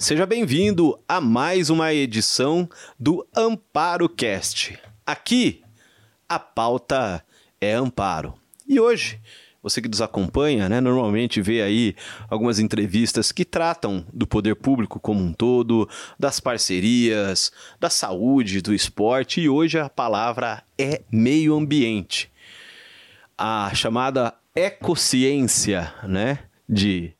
Seja bem-vindo a mais uma edição do Amparo Cast. Aqui a pauta é amparo. E hoje, você que nos acompanha, né, normalmente vê aí algumas entrevistas que tratam do poder público como um todo, das parcerias, da saúde, do esporte, e hoje a palavra é meio ambiente. A chamada ecociência, né, de,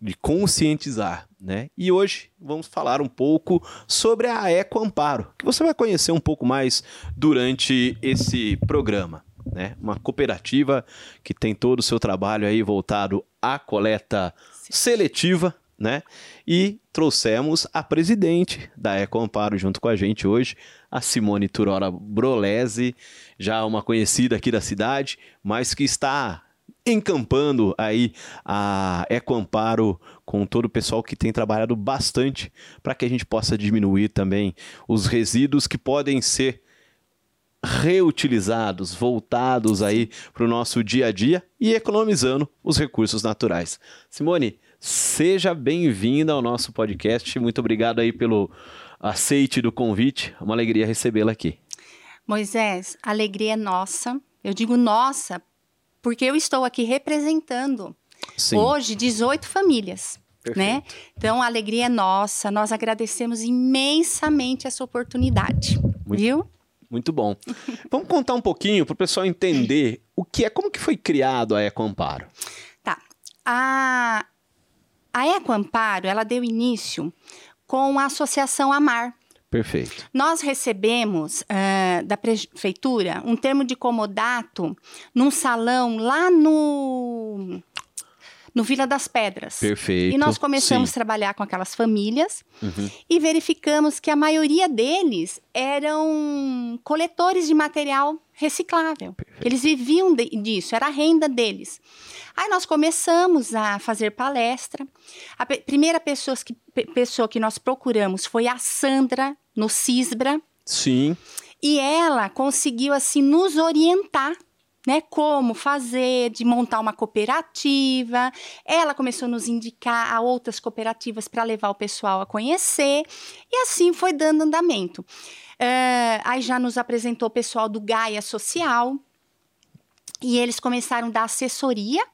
de conscientizar né? E hoje vamos falar um pouco sobre a Eco Amparo, que você vai conhecer um pouco mais durante esse programa. Né? Uma cooperativa que tem todo o seu trabalho aí voltado à coleta seletiva, né? E trouxemos a presidente da Eco Amparo junto com a gente hoje, a Simone Turora Brolese, já uma conhecida aqui da cidade, mas que está encampando aí a Ecoamparo com todo o pessoal que tem trabalhado bastante para que a gente possa diminuir também os resíduos que podem ser reutilizados, voltados aí para o nosso dia a dia e economizando os recursos naturais. Simone, seja bem-vinda ao nosso podcast. Muito obrigado aí pelo aceite do convite. É uma alegria recebê-la aqui. Moisés, alegria é nossa. Eu digo nossa porque eu estou aqui representando Sim. hoje 18 famílias. Né? Então a alegria é nossa, nós agradecemos imensamente essa oportunidade, muito, viu? Muito bom. Vamos contar um pouquinho para o pessoal entender o que é, como que foi criado a Ecoamparo. Tá. A, a Ecoamparo, ela deu início com a Associação Amar, Perfeito. Nós recebemos uh, da prefeitura um termo de comodato num salão lá no no Vila das Pedras. Perfeito. E nós começamos Sim. a trabalhar com aquelas famílias uhum. e verificamos que a maioria deles eram coletores de material reciclável. Perfeito. Eles viviam de, disso, era a renda deles. Aí nós começamos a fazer palestra. A primeira pessoa que, pessoa que nós procuramos foi a Sandra, no Cisbra. Sim. E ela conseguiu, assim, nos orientar né, como fazer, de montar uma cooperativa. Ela começou a nos indicar a outras cooperativas para levar o pessoal a conhecer, e assim foi dando andamento. Uh, aí já nos apresentou o pessoal do Gaia Social, e eles começaram a dar assessoria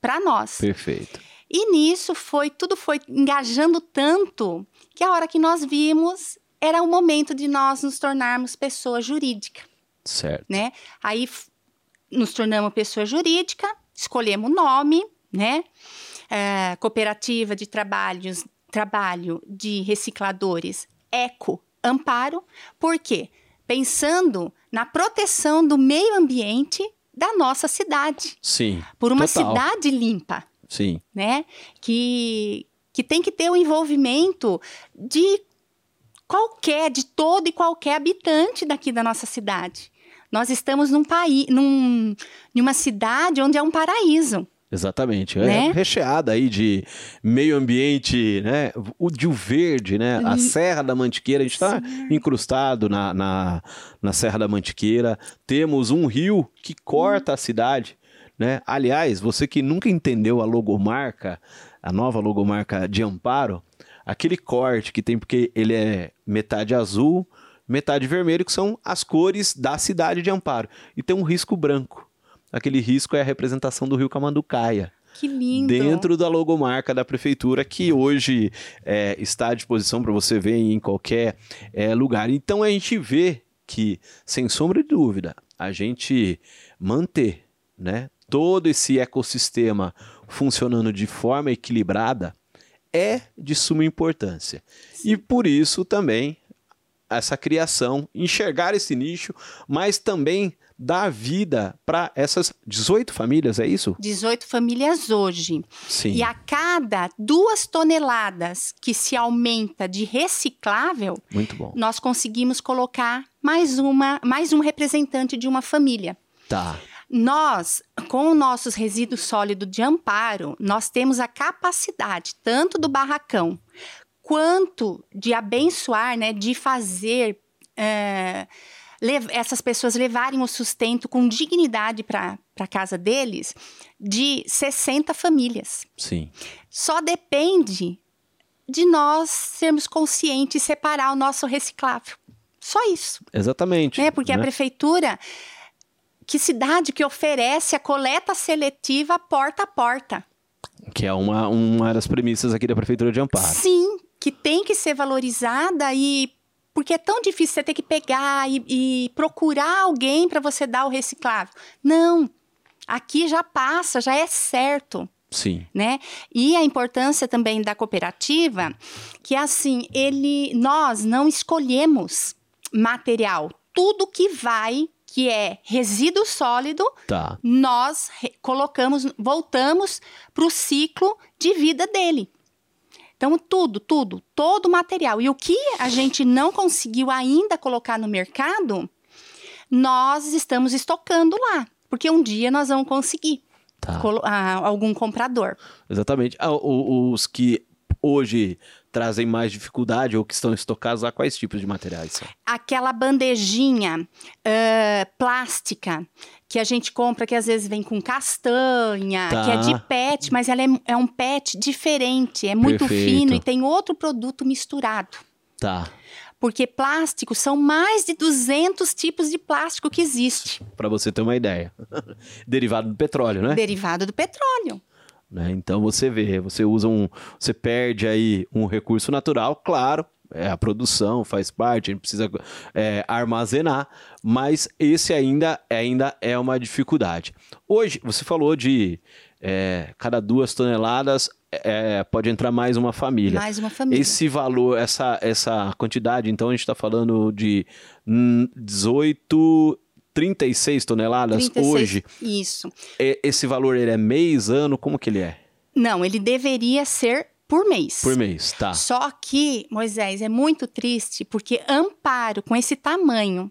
para nós. Perfeito. E nisso foi, tudo foi engajando tanto que a hora que nós vimos era o momento de nós nos tornarmos pessoa jurídica. Certo. Né? Aí nos tornamos pessoa jurídica, escolhemos o nome, né? É, cooperativa de trabalhos, trabalho de recicladores Eco Amparo. Por quê? Pensando na proteção do meio ambiente da nossa cidade. Sim. Por uma total. cidade limpa. Sim. Né? Que, que tem que ter o envolvimento de qualquer, de todo e qualquer habitante daqui da nossa cidade. Nós estamos num país, num, numa cidade onde é um paraíso. Exatamente. É né? É recheada aí de meio ambiente, né? O de o verde, né? A Serra da Mantiqueira, a gente está incrustado na, na, na, Serra da Mantiqueira. Temos um rio que corta a cidade, né? Aliás, você que nunca entendeu a logomarca, a nova logomarca de Amparo, aquele corte que tem porque ele é metade azul, metade vermelho, que são as cores da cidade de Amparo. E tem um risco branco aquele risco é a representação do rio Camanducaia. Que lindo! Dentro da logomarca da prefeitura, que hoje é, está à disposição para você ver em qualquer é, lugar. Então a gente vê que, sem sombra de dúvida, a gente manter né, todo esse ecossistema funcionando de forma equilibrada é de suma importância. E por isso também essa criação, enxergar esse nicho, mas também dar vida para essas 18 famílias, é isso? 18 famílias hoje. Sim. E a cada duas toneladas que se aumenta de reciclável, Muito bom. nós conseguimos colocar mais uma, mais um representante de uma família. Tá. Nós, com nossos resíduos sólidos de amparo, nós temos a capacidade, tanto do barracão, quanto de abençoar, né, de fazer. É, essas pessoas levarem o sustento com dignidade para a casa deles de 60 famílias. Sim. Só depende de nós sermos conscientes e separar o nosso reciclável. Só isso. Exatamente. Né? Porque né? a prefeitura, que cidade que oferece a coleta seletiva porta a porta? Que é uma, uma das premissas aqui da Prefeitura de Amparo. Sim, que tem que ser valorizada e porque é tão difícil você ter que pegar e, e procurar alguém para você dar o reciclável. Não, aqui já passa, já é certo. Sim. Né? E a importância também da cooperativa, que assim, ele, nós não escolhemos material. Tudo que vai, que é resíduo sólido, Tá. nós colocamos, voltamos para o ciclo de vida dele. Então, tudo, tudo, todo o material. E o que a gente não conseguiu ainda colocar no mercado, nós estamos estocando lá. Porque um dia nós vamos conseguir Tá. ah, algum comprador. Exatamente. Ah, o- os que hoje trazem mais dificuldade ou que estão estocados lá, quais tipos de materiais são? Aquela bandejinha ah, plástica que a gente compra, que às vezes vem com castanha, Tá. que é de pet, mas ela é, é um pet diferente, é muito Perfeito. fino e tem outro produto misturado. Tá. Porque plástico são mais de 200 tipos de plástico que existe, Pra você ter uma ideia. Derivado do petróleo, né? derivado do petróleo. Né? Então você vê, você usa um, você perde aí um recurso natural, claro, é a produção faz parte, a gente precisa é, armazenar, mas esse ainda, ainda é uma dificuldade. Hoje você falou de é, cada duas toneladas é, pode entrar mais uma família. Mais uma família. Esse valor, essa, essa quantidade, então a gente está falando de hum, 18, 36 toneladas 36, hoje. Isso. E- Esse valor ele é mês, ano, como que ele é? Não, ele deveria ser por mês. Por mês, tá. Só que, Moisés, é muito triste porque Amparo, com esse tamanho,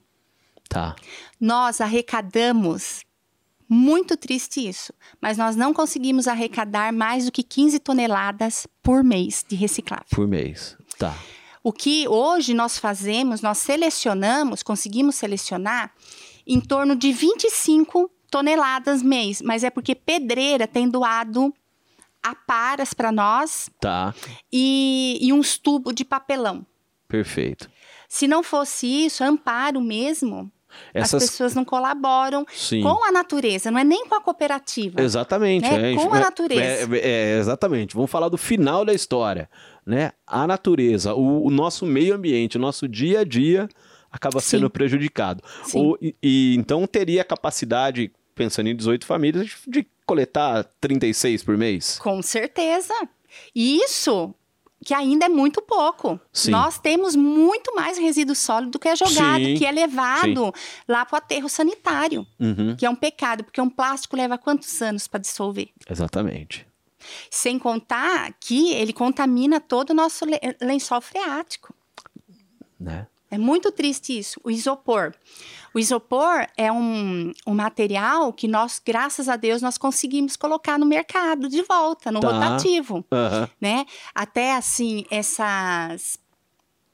Tá. nós arrecadamos. Muito triste isso, mas nós não conseguimos arrecadar mais do que 15 toneladas por mês de reciclável. Por mês. Tá. O que hoje nós fazemos, nós selecionamos, conseguimos selecionar em torno de 25 toneladas mês, mas é porque pedreira tem doado aparas para nós Tá. e, e uns tubos de papelão. Perfeito. Se não fosse isso, amparo mesmo, Essas. as pessoas não colaboram Sim. com a natureza, não é nem com a cooperativa. Exatamente. né? é, Com a é- natureza. É, é, exatamente. Vamos falar do final da história. Né? A natureza, o, o nosso meio ambiente, o nosso dia a dia acaba Sim. sendo prejudicado. Sim. Ou- e, e então teria capacidade, pensando em 18 famílias, de, coletar 36 por mês? Com certeza. E isso que ainda é muito pouco. Sim. Nós temos muito mais resíduo sólido do que é jogado, Sim, que é levado lá para o aterro sanitário, Uhum, que é um pecado, porque um plástico leva quantos anos para dissolver? exatamente. Sem contar que ele contamina todo o nosso le- lençol freático. Né? É muito triste isso. O isopor. O isopor é um, um material que nós, graças a Deus, nós conseguimos colocar no mercado de volta, no Tá. rotativo, Aham. né? Até assim, essas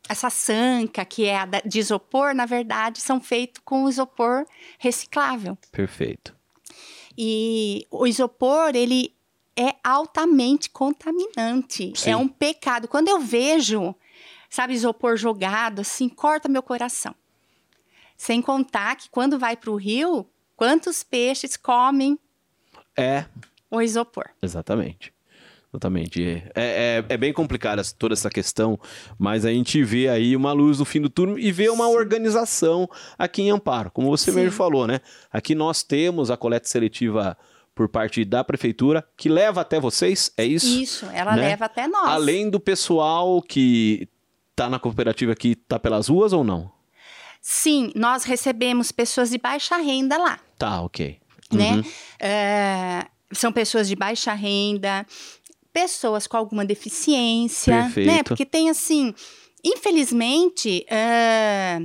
essa sanca que é a de isopor, na verdade, são feitos com isopor reciclável. Perfeito. E o isopor, ele é altamente contaminante. Sim. É um pecado. Quando eu vejo, sabe, isopor jogado, assim, corta meu coração. Sem contar que quando vai para o rio, quantos peixes comem É, o isopor? Exatamente. Exatamente. É, é, é bem complicada toda essa questão, mas a gente vê aí uma luz no fim do túnel e vê uma organização aqui em Amparo, como você Sim. mesmo falou, né? Aqui nós temos a coleta seletiva por parte da prefeitura, que leva até vocês, é isso? Isso, ela né? leva até nós. Além do pessoal que tá na cooperativa que tá pelas ruas ou não? Sim, nós recebemos pessoas de baixa renda lá, Tá, ok. né? Uhum. É, são pessoas de baixa renda, pessoas com alguma deficiência, Perfeito. né? Porque tem assim, infelizmente, é,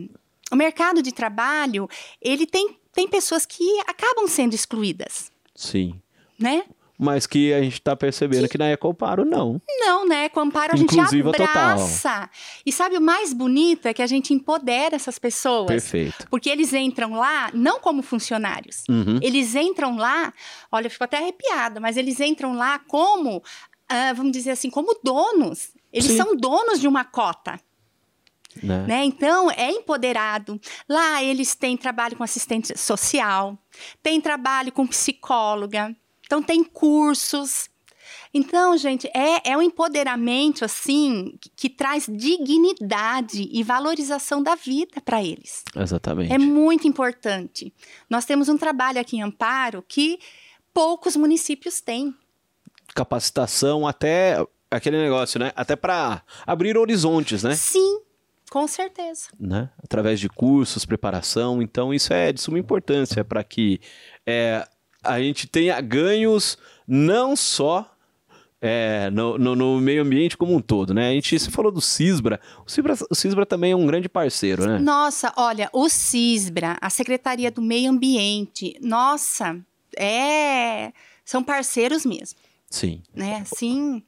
o mercado de trabalho ele tem, tem pessoas que acabam sendo excluídas, Sim. né? Mas que a gente tá percebendo que na Ecoparo não. Não, né? Com o Amparo a gente Inclusiva total. abraça. E sabe o mais bonito é que a gente empodera essas pessoas. Perfeito. Porque eles entram lá não como funcionários. Uhum. Eles entram lá, olha, eu fico até arrepiada, mas eles entram lá como, ah, vamos dizer assim, como donos. Eles Sim. são donos de uma cota. Né? né? Então, é empoderado. Lá eles têm trabalho com assistente social, tem trabalho com psicóloga, então tem cursos. Então, gente, é, é um empoderamento, assim, que, que traz dignidade e valorização da vida para eles. Exatamente. É muito importante. Nós temos um trabalho aqui em Amparo que poucos municípios têm. Capacitação até aquele negócio, né? Até para abrir horizontes, né? Sim, com certeza. né? Através de cursos, preparação. Então, isso é de suma importância para que é, a gente tenha ganhos não só é, no, no- no meio ambiente como um todo, né? A gente você falou do Cisbra. O Cisbra, o Cisbra também é um grande parceiro, né? Nossa, olha, o CISBRA, a Secretaria do Meio Ambiente, nossa, é. São parceiros mesmo, Sim, né? Assim,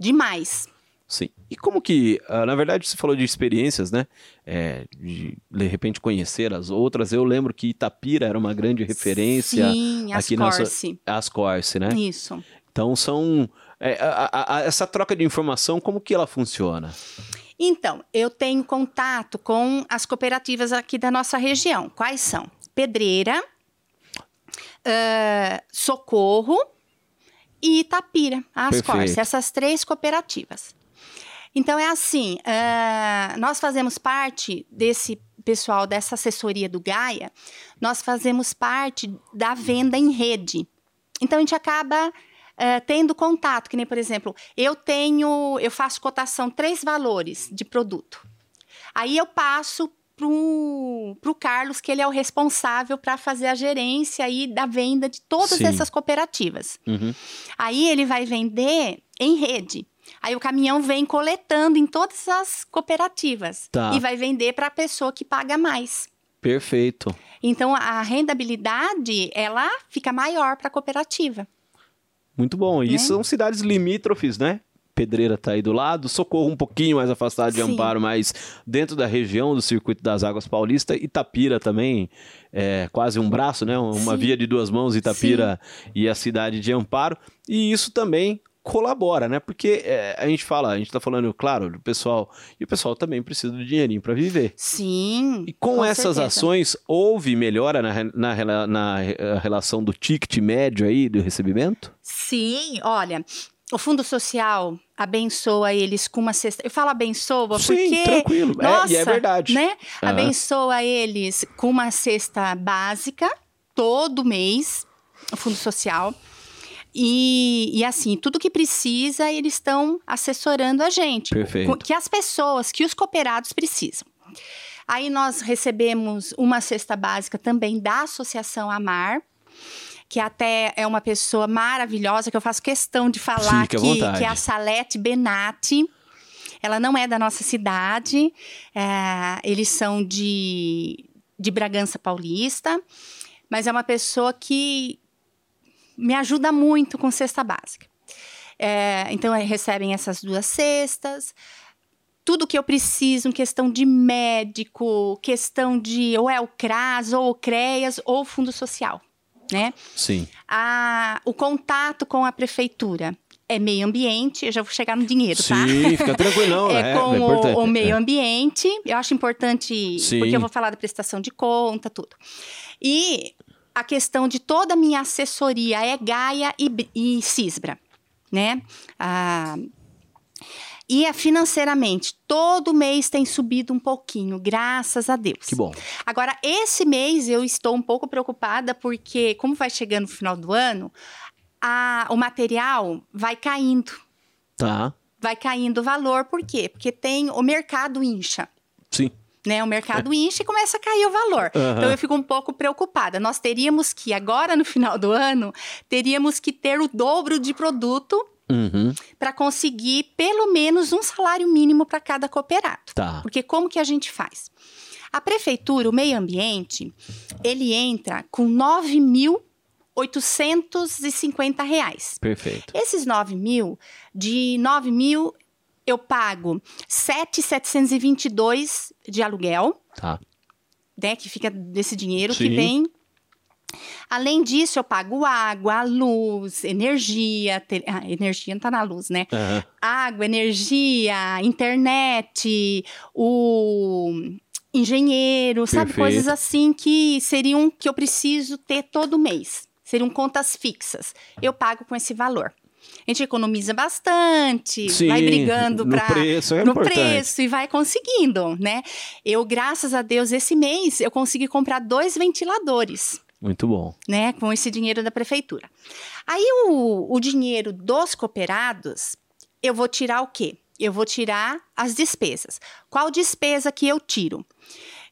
demais. Sim. E como que, ah, na verdade, você falou de experiências, né? É, de de repente conhecer as outras. Eu lembro que Itapira era uma grande referência. Sim, as aqui na sua- Corse. As Corse, né? Isso. Então são. é, a- a- a- essa troca de informação, como que ela funciona? Então, eu tenho contato com as cooperativas aqui da nossa região. Quais são? Pedreira, ah, Socorro e Itapira, as. Corse, essas três cooperativas. Então, é assim, ah, nós fazemos parte desse pessoal, dessa assessoria do Gaia, nós fazemos parte da venda em rede. Então, a gente acaba eh, tendo contato, que nem, por exemplo, eu tenho, eu faço cotação três valores de produto. Aí eu passo pro, pro Carlos, que ele é o responsável para fazer a gerência aí da venda de todas Sim. essas cooperativas. Uhum. Aí ele vai vender em rede. Aí o caminhão vem coletando em todas as cooperativas Tá. e vai vender para a pessoa que paga mais. Perfeito. Então a rendabilidade ela fica maior para a cooperativa. Muito bom. E Né? são cidades limítrofes, né? Pedreira tá aí do lado, Socorro um pouquinho mais afastado de Sim. Amparo, mas dentro da região do Circuito das Águas Paulista, Itapira também, é quase um braço, né? Uma Sim. via de duas mãos, Itapira e a cidade de Amparo. E isso também colabora, né? Porque é, a gente fala, a gente tá falando, claro, do pessoal, e o pessoal também precisa do dinheirinho para viver. Sim. E com, essas certeza. ações, houve melhora na, na, na eh, relação do ticket médio aí do recebimento? Sim, olha, o Fundo Social abençoa eles com uma cesta. Eu falo abençoa Sim, porque. tranquilo. É, Nossa, e é verdade. Né? Aham. Abençoa eles com uma cesta básica todo mês, o Fundo Social. E, e assim, tudo que precisa, eles estão assessorando a gente. Perfeito. Que as pessoas, que os cooperados precisam. Aí nós recebemos uma cesta básica também da Associação Amar, que até é uma pessoa maravilhosa, que eu faço questão de falar aqui, que é a Salete Benatti. Ela não é da nossa cidade, é, eles são de, de Bragança Paulista, mas é uma pessoa que me ajuda muito com cesta básica. É, então, é, recebem essas duas cestas. Tudo que eu preciso questão de médico, questão de ou é o CRAS, ou o CREAS, ou Fundo Social, né? Sim. A, o contato com a prefeitura é meio ambiente, eu já vou chegar no dinheiro, tá? Sim, fica tranquilo, não. é, É, com é o, o meio É. ambiente. Eu acho importante, Sim. porque eu vou falar da prestação de conta, tudo. E a questão de toda a minha assessoria é Gaia e, e Cisbra, né? Ah, e é financeiramente, todo mês tem subido um pouquinho, graças a Deus. Que bom. Agora, esse mês eu estou um pouco preocupada porque, como vai chegando o final do ano, a- o material vai caindo. Tá. Vai caindo o valor, por quê? Porque tem o mercado incha. Sim. Né, o mercado incha e começa a cair o valor. Aham. Então eu fico um pouco preocupada. Nós teríamos que, agora no final do ano, teríamos que ter o dobro de produto Uhum. para conseguir pelo menos um salário mínimo para cada cooperado. Tá. Porque como que a gente faz? A prefeitura, o meio ambiente, ele entra com 9.850 reais. Perfeito. Esses 9 mil, de 9 mil eu pago 7,722 de aluguel, Tá. né, que fica desse dinheiro Sim. que vem. Além disso, eu pago água, luz, energia. Te... Ah, energia não tá na luz, né? Aham. Água, energia, internet, o engenheiro, sabe? Perfeito. Coisas assim que seriam que eu preciso ter todo mês. Seriam contas fixas. Eu pago com esse valor. A gente economiza bastante, Sim, vai brigando no para preço é no importante. preço e vai conseguindo, né? Eu, graças a Deus, esse mês eu consegui comprar dois ventiladores Muito bom. né, com esse dinheiro da prefeitura. Aí o, o dinheiro dos cooperados, eu vou tirar o quê? Eu vou tirar as despesas. Qual despesa que eu tiro?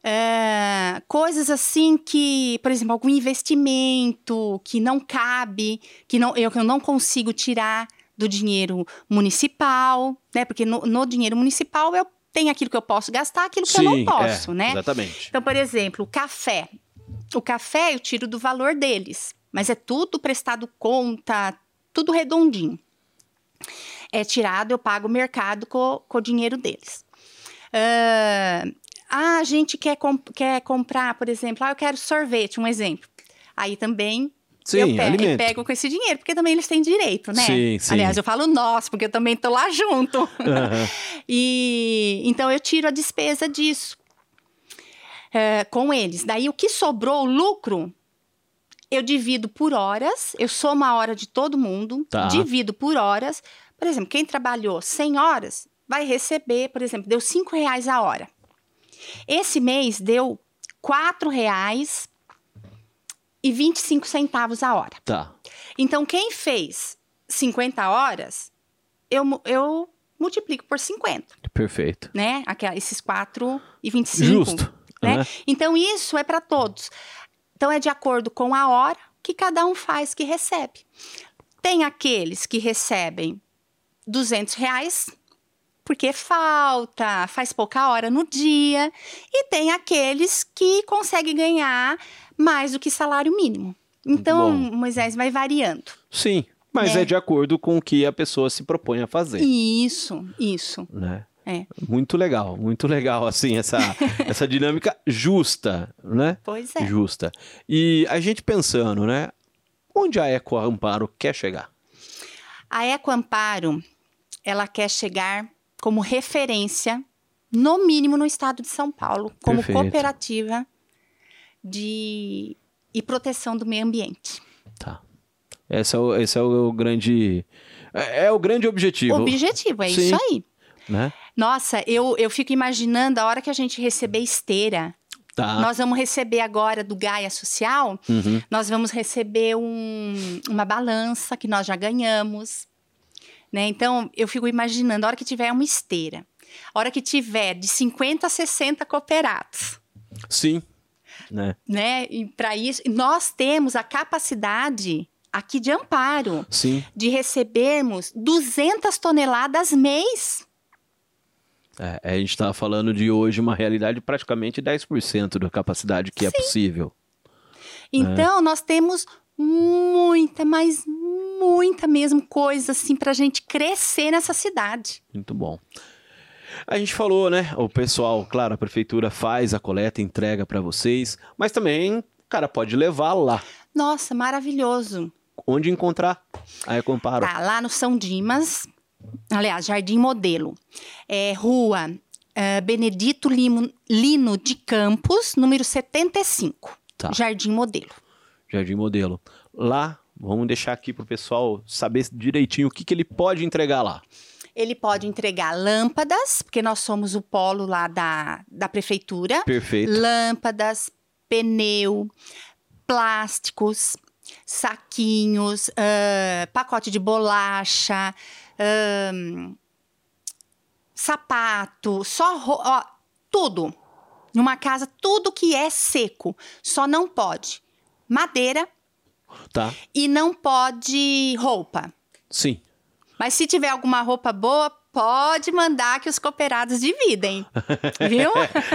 É, coisas assim que, por exemplo, algum investimento que não cabe, que não, eu, que eu não consigo tirar do dinheiro municipal, né? Porque no, no dinheiro municipal eu tenho aquilo que eu posso gastar, aquilo que eu não posso, é, né? Exatamente. Então, por exemplo, o café. O café eu tiro do valor deles, mas é tudo prestado conta, tudo redondinho. É tirado, eu pago o mercado com, com o dinheiro deles. Ah, ah, a gente quer, com- quer comprar, por exemplo, ah, eu quero sorvete, um exemplo. Aí também Sim, eu, pe- eu pego com esse dinheiro, porque também eles têm direito, né? Sim, sim. Aliás, eu falo nós, porque eu também tô lá junto. Aham. E então eu tiro a despesa disso é, com eles. Daí o que sobrou, o lucro, eu divido por horas, eu somo a hora de todo mundo, Tá. divido por horas. Por exemplo, quem trabalhou 100 horas vai receber, por exemplo, deu 5 reais a hora. Esse mês deu 4 reais e 25 centavos a hora. Tá. Então, quem fez 50 horas, eu, eu multiplico por 50, Perfeito. né? Aquela, esses 4 e 25. Justo. Né? Aham. Então, isso é para todos. Então, é de acordo com a hora que cada um faz que recebe. Tem aqueles que recebem 200 reais porque falta, faz pouca hora no dia. E tem aqueles que conseguem ganhar mais do que salário mínimo. Então, bom. Moisés vai variando. Sim, mas Né? é de acordo com o que a pessoa se propõe a fazer, Isso, isso. né? É. Muito legal, muito legal, assim, essa, essa dinâmica justa, né? Pois é. Justa. E a gente pensando, né? Onde a Eco Amparo quer chegar? A Eco Amparo, ela quer chegar como referência, no mínimo no estado de São Paulo, como Perfeito. cooperativa de e proteção do meio ambiente. Tá. Esse é o, esse é o grande. É, é o grande objetivo. Objetivo, é Sim. isso aí. Né? Nossa, eu, eu fico imaginando a hora que a gente receber esteira. Tá. Nós vamos receber agora do Gaia Social, Uhum. nós vamos receber um- uma balança que nós já ganhamos. Né? Então, eu fico imaginando, a hora que tiver uma esteira, a hora que tiver de 50 a 60 cooperados, Sim. Né? né? E para isso, nós temos a capacidade aqui de amparo Sim. de recebermos 200 toneladas mês. É, a gente está falando de hoje uma realidade de praticamente 10% da capacidade que é possível. Então, nós temos muita, mas muita mesmo coisa assim para a gente crescer nessa cidade. Muito bom. A gente falou, né? O pessoal, claro, a prefeitura faz a coleta, entrega para vocês, mas também cara pode levar lá. Nossa, maravilhoso. Onde encontrar a Eco Amparo? Tá, lá no São Dimas, aliás, Jardim Modelo. É rua eh, Benedito Limo- Lino de Campos, número 75. Tá. Jardim Modelo. Jardim Modelo. Lá, vamos deixar aqui pro pessoal saber direitinho o que, que ele pode entregar lá. Ele pode entregar lâmpadas, porque nós somos o polo lá da, da prefeitura. Perfeito. Lâmpadas, pneu, plásticos, saquinhos, ah, pacote de bolacha, ahn, sapato, só ó, tudo. Numa casa, tudo que é seco. Só não pode madeira Tá? e não pode roupa. Sim. Mas se tiver alguma roupa boa, pode mandar que os cooperados dividem. Viu?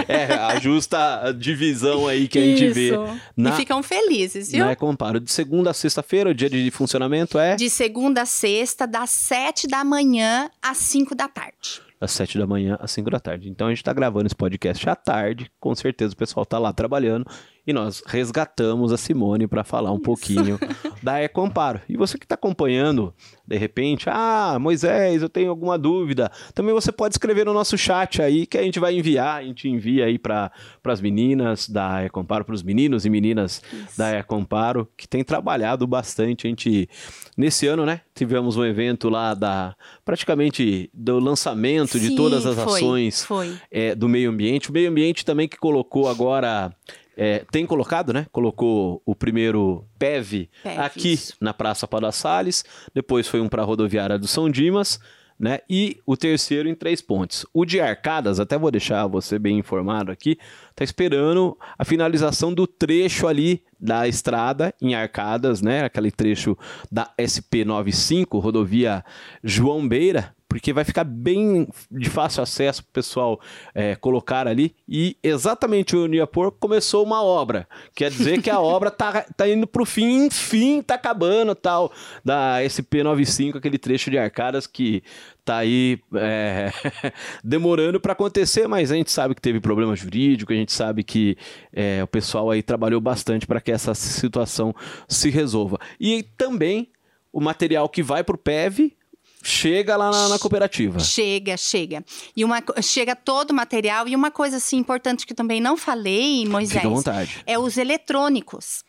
É, a justa divisão aí que a gente vê. Isso. Na, E ficam felizes, viu? na Eco Amparo. De segunda a sexta-feira, o dia de funcionamento é De segunda a sexta, das sete da manhã às cinco da tarde. Das 7 da manhã às 5 da tarde. Então a gente está gravando esse podcast à tarde, com certeza o pessoal está lá trabalhando e nós resgatamos a Simone para falar um Isso. pouquinho da Ecomparo. E você que está acompanhando, de repente, ah, Moisés, eu tenho alguma dúvida, também você pode escrever no nosso chat aí que a gente vai enviar, a gente envia aí para as meninas da Ecomparo, para os meninos e meninas Isso. da Ecomparo, que tem trabalhado bastante. A gente, nesse ano, né, tivemos um evento lá da, praticamente do lançamento Sim, de todas as foi, ações foi. É, do meio ambiente. O meio ambiente também que colocou agora é, tem colocado, né? Colocou o primeiro PEV, PEV aqui isso. na Praça Pada Salles, depois foi um para a rodoviária do São Dimas, né? E o terceiro em Três Pontes. O de Arcadas, até vou deixar você bem informado aqui, tá esperando a finalização do trecho ali da estrada em Arcadas, né? Aquele trecho da SP95, rodovia João Beira, porque vai ficar bem de fácil acesso para o pessoal é, colocar ali. E exatamente o Niapor começou uma obra. Quer dizer que a obra tá, tá indo para o fim, enfim, tá acabando tal, da SP95, aquele trecho de arcadas que tá aí é, demorando para acontecer, mas a gente sabe que teve problema jurídico, a gente sabe que é, o pessoal aí trabalhou bastante para que essa situação se resolva. E também o material que vai para o PEV chega lá na, na, cooperativa. Chega, chega. E uma chega todo o material e uma coisa assim importante que eu também não falei, Moisés. Fica à vontade. É os eletrônicos.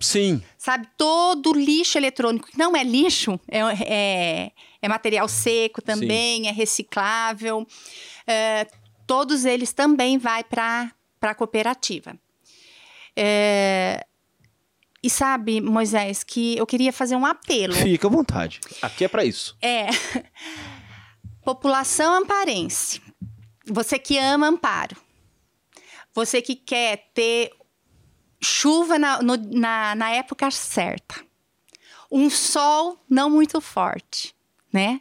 Sim. Sabe, todo lixo eletrônico, não é lixo, é, é, é material seco também, Sim. é reciclável. É, todos eles também vai para a cooperativa. É, e sabe, Moisés, que eu queria fazer um apelo. Fica à vontade. Aqui é para isso. É. População amparense. Você que ama Amparo. Você que quer ter chuva na, no, na, na época certa. Um sol não muito forte, né?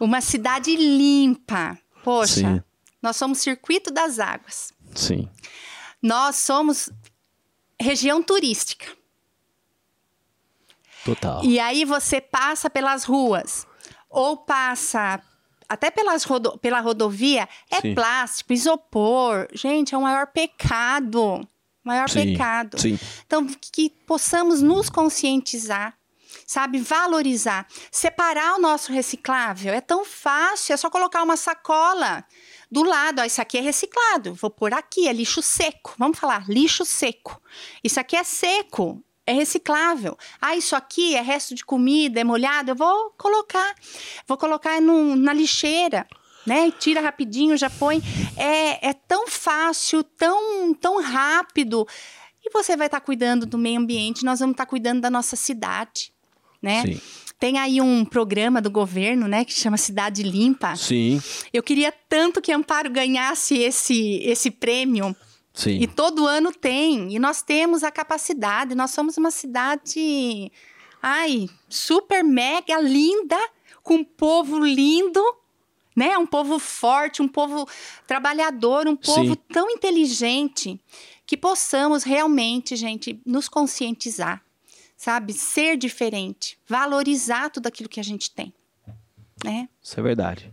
Uma cidade limpa. Poxa, Sim. nós somos circuito das águas. Sim. Nós somos região turística. Total. E aí você passa pelas ruas ou passa até pelas rodo, pela rodovia, é sim. plástico, isopor. Gente, é o maior pecado. Maior sim, pecado. Sim. Então, que, que possamos nos conscientizar sabe? Valorizar. Separar o nosso reciclável é tão fácil, é só colocar uma sacola do lado. Ó, isso aqui é reciclado, vou pôr aqui, é lixo seco. Vamos falar, lixo seco. Isso aqui é seco, é reciclável. Ah, isso aqui é resto de comida, é molhado, eu vou colocar. Vou colocar no, na lixeira. Né? Tira rapidinho, já põe. É, é tão fácil, tão, tão rápido. E você vai estar tá cuidando do meio ambiente, nós vamos estar tá cuidando da nossa cidade, né? Sim. Tem aí um programa do governo, né, que chama Cidade Limpa. Sim. Eu queria tanto que Amparo ganhasse esse, esse prêmio Sim. E todo ano tem. E nós temos a capacidade. Nós somos uma cidade, ai, super mega linda, com um povo lindo, né? Um povo forte, um povo trabalhador, um povo Sim. tão inteligente que possamos realmente, gente, nos conscientizar, sabe? Ser diferente, valorizar tudo aquilo que a gente tem, né? Isso é verdade.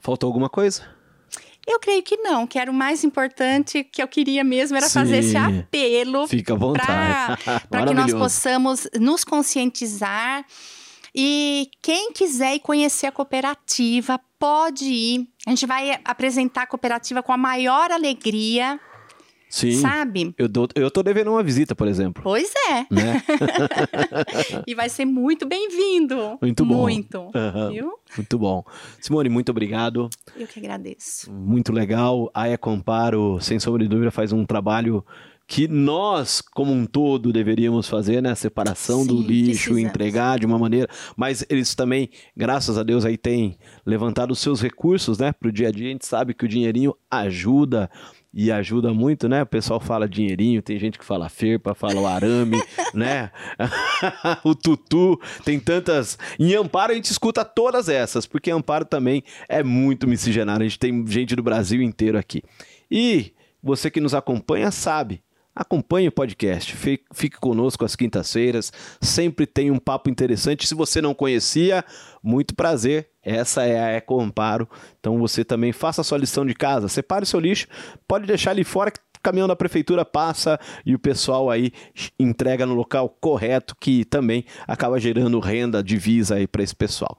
Faltou alguma coisa? Eu creio que não, que era o mais importante que eu queria mesmo era Sim, fazer esse apelo. Fica à vontade. Para que nós possamos nos conscientizar. E quem quiser ir conhecer a cooperativa, pode ir. A gente vai apresentar a cooperativa com a maior alegria. Sim. Sabe? Eu, dou, eu tô devendo uma visita, por exemplo. Pois é. Né? e vai ser muito bem-vindo. Muito bom. Muito. Uhum. Viu? Muito bom. Simone, muito obrigado. Eu que agradeço. Muito legal. A Ecomparo, sem sombra de dúvida, faz um trabalho que nós, como um todo, deveríamos fazer, né? A separação Sim, do lixo, precisamos. entregar de uma maneira. Mas eles também, graças a Deus, aí têm levantado os seus recursos, né? Para o dia a dia. A gente sabe que o dinheirinho ajuda e ajuda muito, né? O pessoal fala dinheirinho, tem gente que fala ferpa, fala o arame, né? o tutu, tem tantas. Em Amparo a gente escuta todas essas, porque Amparo também é muito miscigenado, a gente tem gente do Brasil inteiro aqui. E você que nos acompanha sabe, acompanhe o podcast, fique conosco às quintas-feiras, sempre tem um papo interessante. Se você não conhecia, muito prazer, essa é a Eco Amparo. Então você também faça a sua lição de casa, separe o seu lixo, pode deixar ali fora que o caminhão da prefeitura passa e o pessoal aí entrega no local correto, que também acaba gerando renda, divisa aí para esse pessoal.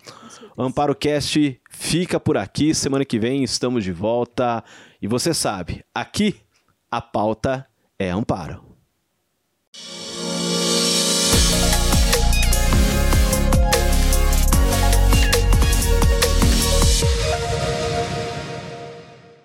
Amparo Cast fica por aqui, semana que vem estamos de volta e você sabe, aqui a pauta é amparo.